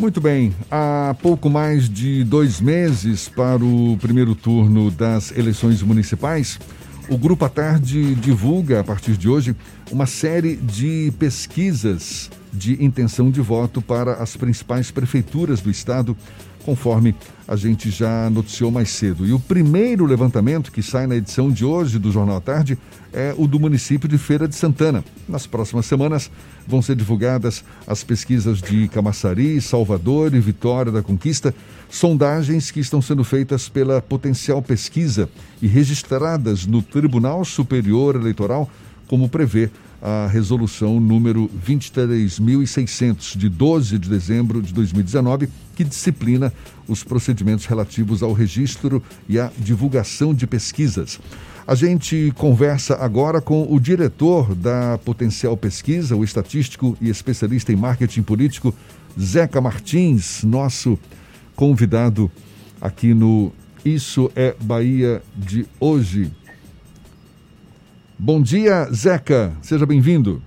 Muito bem, há pouco mais de dois meses para o primeiro turno das eleições municipais, o Grupo à Tarde divulga, a partir de hoje, uma série de pesquisas de intenção de voto para as principais prefeituras do estado conforme a gente já noticiou mais cedo. E o primeiro levantamento que sai na edição de hoje do Jornal à Tarde é o do município de Feira de Santana. Nas próximas semanas vão ser divulgadas as pesquisas de Camaçari, Salvador e Vitória da Conquista, sondagens que estão sendo feitas pela Potencial Pesquisa e registradas no Tribunal Superior Eleitoral, como prevê a resolução número 23.600, de 12 de dezembro de 2019, que disciplina os procedimentos relativos ao registro e à divulgação de pesquisas. A gente conversa agora com o diretor da Potencial Pesquisa, o estatístico e especialista em marketing político, Zeca Martins, nosso convidado aqui no Isso é Bahia de hoje. Bom dia, Zeca. Seja bem-vindo.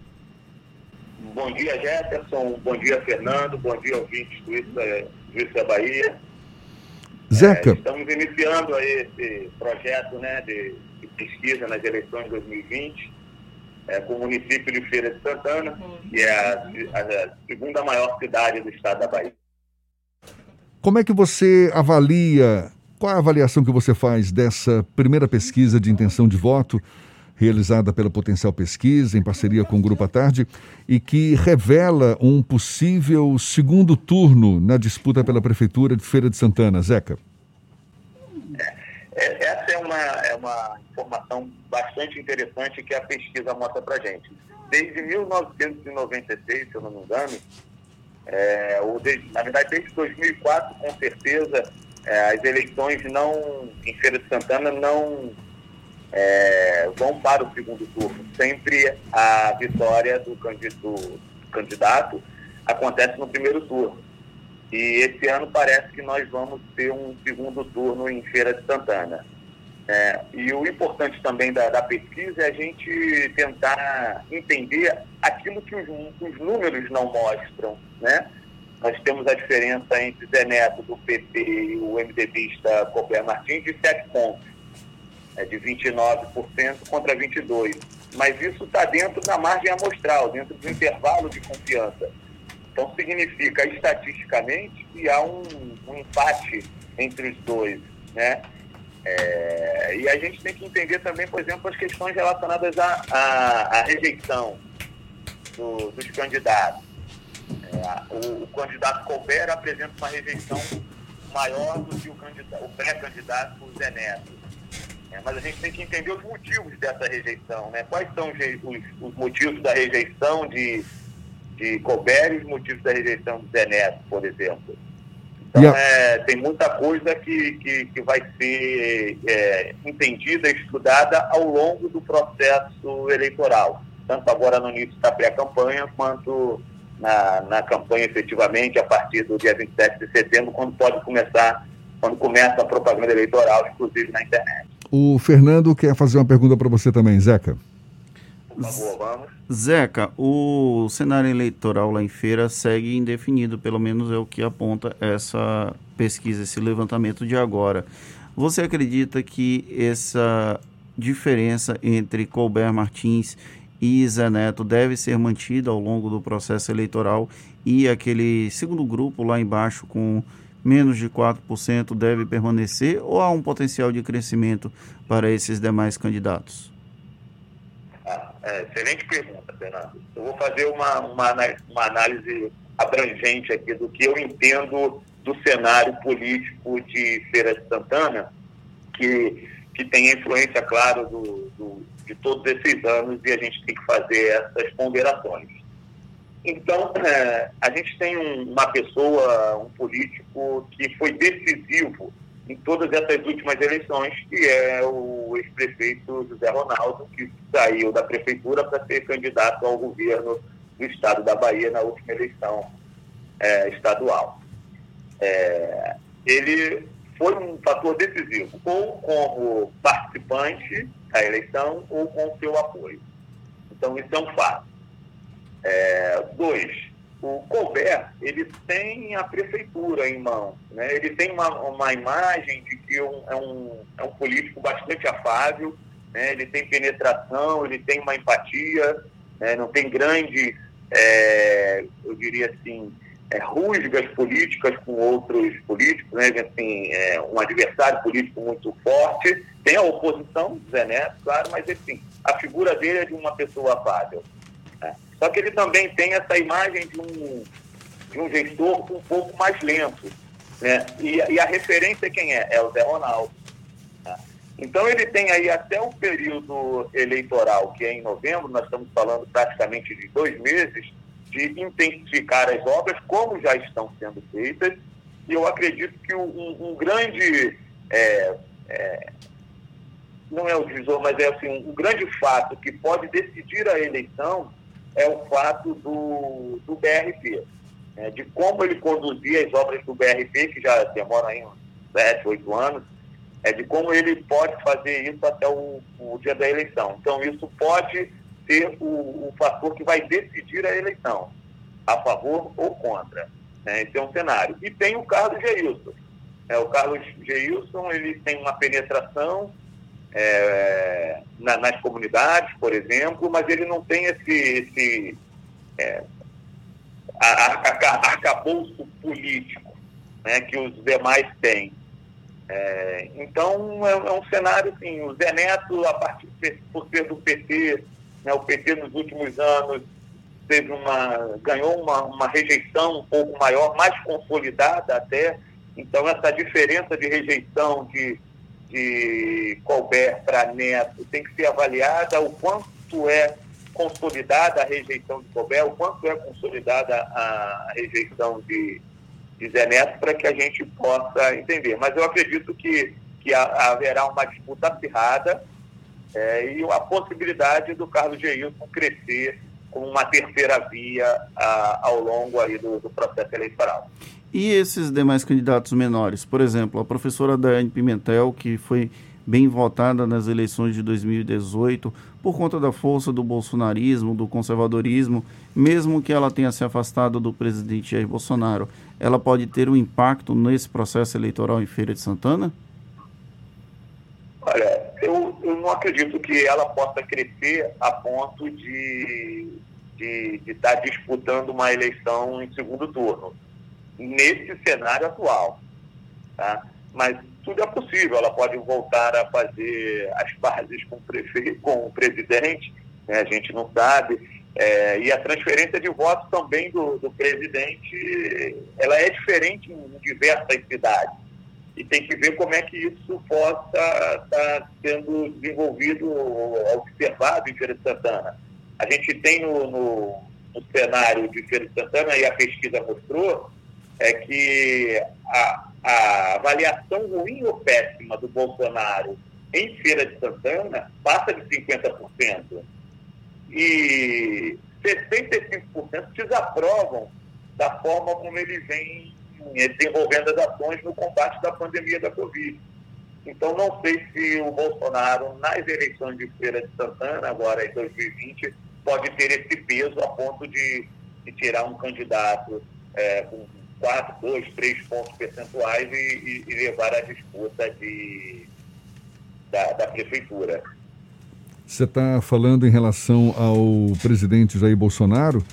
Bom dia, Jefferson. Bom dia, Fernando. Bom dia, ouvintes do Isso é Bahia. Zeca. É, estamos iniciando aí esse projeto né, de, de pesquisa nas eleições de 2020 é, com o município de Feira de Santana, que é a, a, segunda maior cidade do estado da Bahia. Como é que você avalia, qual é a avaliação que você faz dessa primeira pesquisa de intenção de voto realizada pela Potencial Pesquisa, em parceria com o Grupo à Tarde, e que revela um possível segundo turno na disputa pela Prefeitura de Feira de Santana. Zeca. É, é essa é uma, é uma informação bastante interessante que a pesquisa mostra para gente. Desde 1996, se eu não me engano, é, ou desde, na verdade desde 2004, com certeza, é, as eleições não em Feira de Santana não é, vão para o segundo turno. Sempre a vitória do candidato, acontece no primeiro turno. E esse ano parece que nós vamos ter um segundo turno em Feira de Santana. É, e o importante também da, da, pesquisa é a gente tentar entender aquilo que os, os números não mostram. Né? Nós temos a diferença entre Zé Neto do PT e o MDBista Colbert Martins de sete pontos é de 29% contra 22%. Mas isso está dentro da margem amostral, dentro do intervalo de confiança. Então, significa estatisticamente que há um, um empate entre os dois. Né? É, e a gente tem que entender também, por exemplo, as questões relacionadas à, à, rejeição do, dos candidatos. É, o, o, candidato Colbert apresenta uma rejeição maior do que o, o pré-candidato Zé Neto. É, mas a gente tem que entender os motivos dessa rejeição, né? Quais são os, os, os motivos da rejeição de, de Colbert e os motivos da rejeição de Zé Neto, por exemplo. Então, é, tem muita coisa que, que, que vai ser é, entendida e estudada ao longo do processo eleitoral, tanto agora no início da pré-campanha, quanto na, na campanha efetivamente a partir do dia 27 de setembro, quando pode começar, quando começa a propaganda eleitoral, inclusive na internet. O Fernando quer fazer uma pergunta para você também, Zeca. Zeca, o cenário eleitoral lá em feira segue indefinido, pelo menos é o que aponta essa pesquisa, esse levantamento de agora. Você acredita que essa diferença entre Colbert Martins e Zé Neto deve ser mantida ao longo do processo eleitoral e aquele segundo grupo lá embaixo com menos de 4% deve permanecer ou há um potencial de crescimento para esses demais candidatos? Ah, é, excelente pergunta, Fernando. Eu vou fazer uma, uma, uma análise abrangente aqui do que eu entendo do cenário político de Feira de Santana, que, que tem influência, claro, do, do, de todos esses anos e a gente tem que fazer essas ponderações. Então, é, a gente tem um, uma pessoa, um político que foi decisivo em todas essas últimas eleições, que é o ex-prefeito José Ronaldo, que saiu da prefeitura para ser candidato ao governo do estado da Bahia na última eleição é, estadual. É, ele foi um fator decisivo, ou como participante da eleição, ou com seu apoio. Então, isso é um fato. É, dois, o Colbert, ele tem a prefeitura em mão, né? ele tem uma, uma imagem de que um, é, um, é um político bastante afável, né? ele tem penetração, ele tem uma empatia, né? não tem grandes, é, eu diria assim, é, rusgas políticas com outros políticos, né? assim, é, um adversário político muito forte, tem a oposição, Zé Neto, claro, mas enfim, a figura dele é de uma pessoa afável. Só que ele também tem essa imagem de um, de um gestor um pouco mais lento. Né? E, e a referência quem é? É o Zé Ronaldo. Tá? Então ele tem aí até o período eleitoral, que é em novembro, nós estamos falando praticamente de dois meses, de intensificar as obras, como já estão sendo feitas, e eu acredito que um, um grande, é, é, não é o divisor, mas é assim, um grande fato que pode decidir a eleição é o fato do, do BRP, né, de como ele conduzia as obras do BRP, que já demoram aí uns 7, 8 anos, é de como ele pode fazer isso até o, o dia da eleição. Então, isso pode ser o, o, fator que vai decidir a eleição, a favor ou contra. Né? Esse é um cenário. E tem o Carlos Geilson. É, o Carlos Geilson ele tem uma penetração é, na, nas comunidades, por exemplo, mas ele não tem esse, esse é, arcabouço político né, que os demais têm. É, então, é, é, um cenário, assim, o Zé Neto, a partir por ser do PT, né, o PT nos últimos anos teve uma, ganhou uma, uma rejeição um pouco maior, mais consolidada até, então essa diferença de rejeição de de Colbert para Neto tem que ser avaliada o quanto é consolidada a rejeição de Colbert, o quanto é consolidada a rejeição de, de Zé Neto, para que a gente possa entender. Mas eu acredito que, que haverá uma disputa acirrada é, e a possibilidade do Carlos Geilson crescer como uma terceira via a, ao longo aí do, do processo eleitoral. E esses demais candidatos menores? Por exemplo, a professora Daiane Pimentel, que foi bem votada nas eleições de 2018 por conta da força do bolsonarismo, do conservadorismo, mesmo que ela tenha se afastado do presidente Jair Bolsonaro, ela pode ter um impacto nesse processo eleitoral em Feira de Santana? Olha, eu, eu não acredito que ela possa crescer a ponto de, de, de estar disputando uma eleição em segundo turno nesse cenário atual. Tá? Mas tudo é possível, ela pode voltar a fazer as bases com o, com o presidente, né? a gente não sabe. É, e a transferência de votos também do, do presidente, ela é diferente em diversas cidades. E tem que ver como é que isso possa estar tá sendo desenvolvido, observado em Feira de Santana. A gente tem no, no, no cenário de Feira de Santana, e a pesquisa mostrou, é que a, a avaliação ruim ou péssima do Bolsonaro em Feira de Santana passa de 50%. E 65% desaprovam da forma como ele vem desenvolvendo as ações no combate da pandemia da Covid. Então, não sei se o Bolsonaro, nas eleições de Feira de Santana, agora em 2020, pode ter esse peso a ponto de, de tirar um candidato é, com 4, 2, 3 pontos percentuais e, e, levar a disputa de, da, da prefeitura. Você está falando em relação ao presidente Jair Bolsonaro.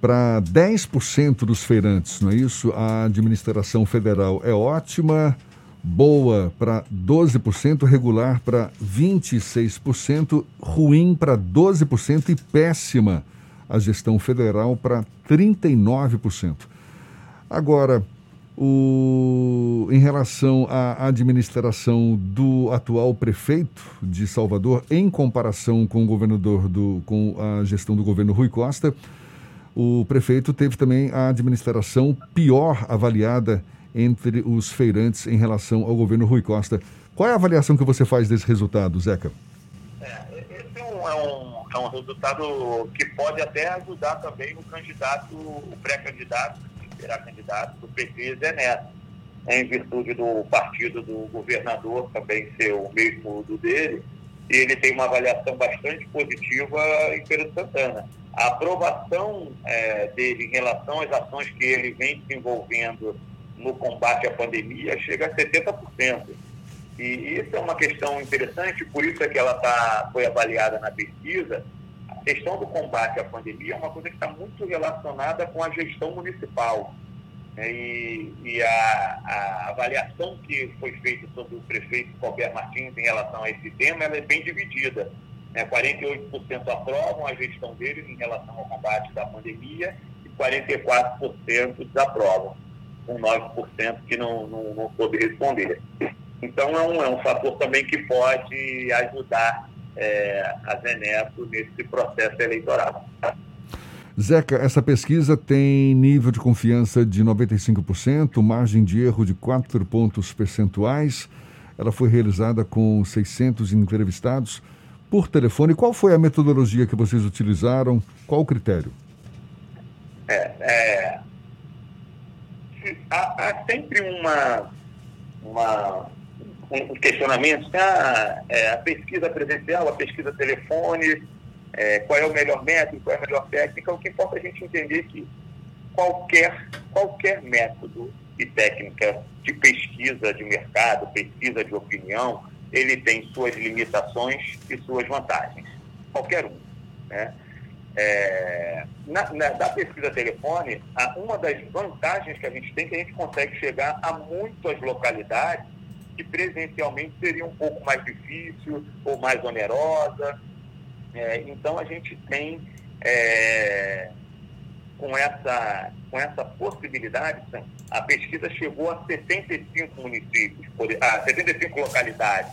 Para 10% dos feirantes, não é isso? A administração federal é ótima, boa para 12%, regular para 26%, ruim para 12% e péssima a gestão federal para 39%. Agora, o, em relação à administração do atual prefeito de Salvador, em comparação com o governador do, com a gestão do governo Rui Costa, o prefeito teve também a administração pior avaliada entre os feirantes em relação ao governo Rui Costa. Qual é a avaliação que você faz desse resultado, Zeca? É, esse é um, é um, é um resultado que pode até ajudar também o candidato, o pré-candidato será candidato do PT Zé Neto, em virtude do partido do governador também ser o mesmo do dele, e ele tem uma avaliação bastante positiva em de Santana. a aprovação é, dele em relação às ações que ele vem desenvolvendo no combate à pandemia chega a 70%. E isso é uma questão interessante, por isso é que ela tá, foi avaliada na pesquisa. Questão do combate à pandemia é uma coisa que está muito relacionada com a gestão municipal. Né? E, e a, a, avaliação que foi feita sobre o prefeito Colbert Martins em relação a esse tema é bem dividida. Né? 48% aprovam a gestão dele em relação ao combate da pandemia e 44% desaprovam, com 9% que não, não, não soube responder. Então, é um, é um fator também que pode ajudar é, a Zeneto nesse processo eleitoral. Zeca, essa pesquisa tem nível de confiança de 95%, margem de erro de 4 pontos percentuais. Ela foi realizada com 600 entrevistados por telefone. Qual foi a metodologia que vocês utilizaram? Qual o critério? É, é há, há, sempre uma, uma, um questionamento. Ah, é, a pesquisa presencial, a pesquisa telefone, é, qual é o melhor método, qual é a melhor técnica. O que importa é a gente entender que qualquer, qualquer método e técnica de pesquisa de mercado, pesquisa de opinião, ele tem suas limitações e suas vantagens. Qualquer um. Né? É, na, na, da pesquisa telefone, uma das vantagens que a gente tem é que a gente consegue chegar a muitas localidades que presencialmente seria um pouco mais difícil ou mais onerosa. É, então a gente tem é, com essa, com essa possibilidade, a pesquisa chegou a 75 municípios, a 75 localidades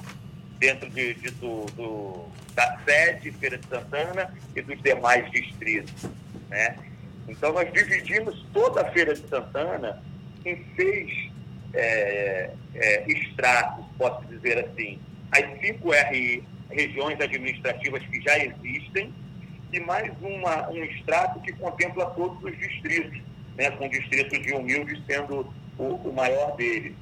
dentro de, de do, do, da sede Feira de Santana e dos demais distritos. Né? Então nós dividimos toda a Feira de Santana em seis é, é, estratos, posso dizer assim, as cinco RI, regiões administrativas que já existem, e mais uma, um extrato que contempla todos os distritos, né, com o distrito de Humilde sendo o, o maior deles.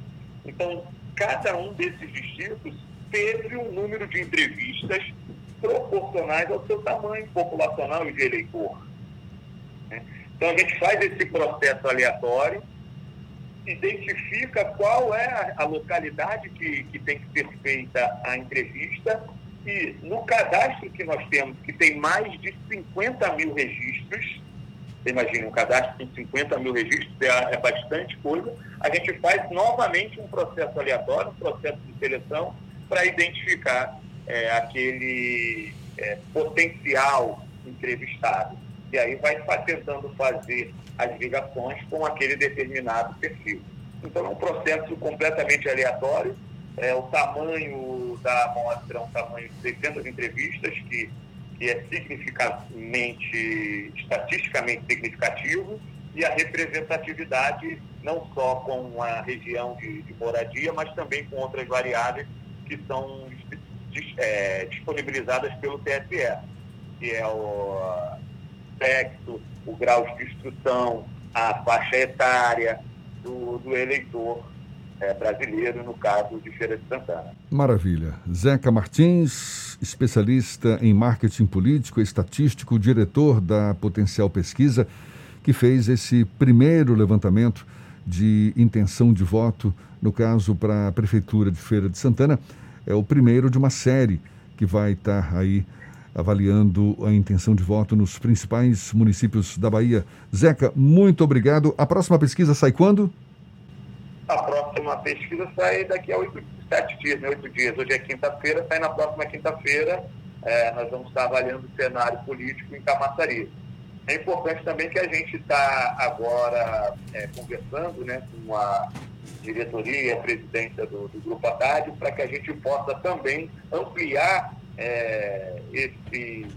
Então, cada um desses distritos teve um número de entrevistas proporcionais ao seu tamanho populacional e de eleitor. Né? Então, a gente faz esse processo aleatório, identifica qual é a, localidade que, que tem que ser feita a entrevista e no cadastro que nós temos, que tem mais de 50 mil registros, você imagina, um cadastro com 50 mil registros é, é bastante coisa, a gente faz novamente um processo aleatório, um processo de seleção, para identificar é, aquele é, potencial entrevistado. E aí vai tentando fazer as ligações com aquele determinado perfil. Então é um processo completamente aleatório, é, o tamanho da amostra é um tamanho de 600 entrevistas, que, que é significativamente, estatisticamente significativo, e a representatividade não só com a região de, de moradia, mas também com outras variáveis que são é, disponibilizadas pelo TSE, que é o sexo, o grau de instrução, a faixa etária do, do eleitor é, brasileiro, no caso de Feira de Santana. Maravilha. Zeca Martins, especialista em marketing político estatístico, diretor da Potencial Pesquisa, que fez esse primeiro levantamento de intenção de voto, no caso para a Prefeitura de Feira de Santana. É o primeiro de uma série que vai estar aí avaliando a intenção de voto nos principais municípios da Bahia. Zeca, muito obrigado. A próxima pesquisa sai quando? A próxima pesquisa sai daqui a oito, sete dias, né? oito dias. Hoje é quinta-feira, sai na próxima quinta-feira. É, nós vamos estar avaliando o cenário político em Camaçari. É importante também que a gente está agora é, conversando né, com a diretoria e a presidência do, do Grupo Haddad para que a gente possa também ampliar é, esses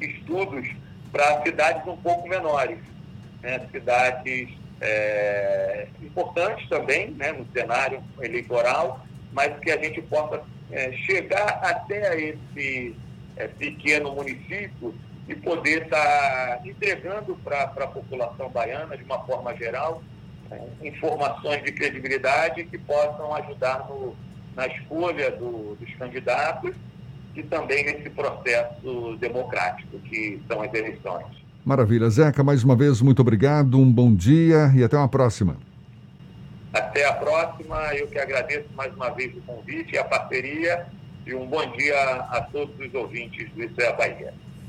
estudos para cidades um pouco menores, né, cidades é, importantes também né, no cenário eleitoral, mas que a gente possa é, chegar até esse é, pequeno município e poder estar tá entregando para a população baiana, de uma forma geral, informações de credibilidade que possam ajudar no, na escolha do, dos candidatos e também nesse processo democrático que são as eleições. Maravilha. Zeca, mais uma vez, muito obrigado, um bom dia e até uma próxima. Até a próxima. Eu que agradeço mais uma vez o convite e a parceria. E um bom dia a todos os ouvintes do Isso é a Bahia.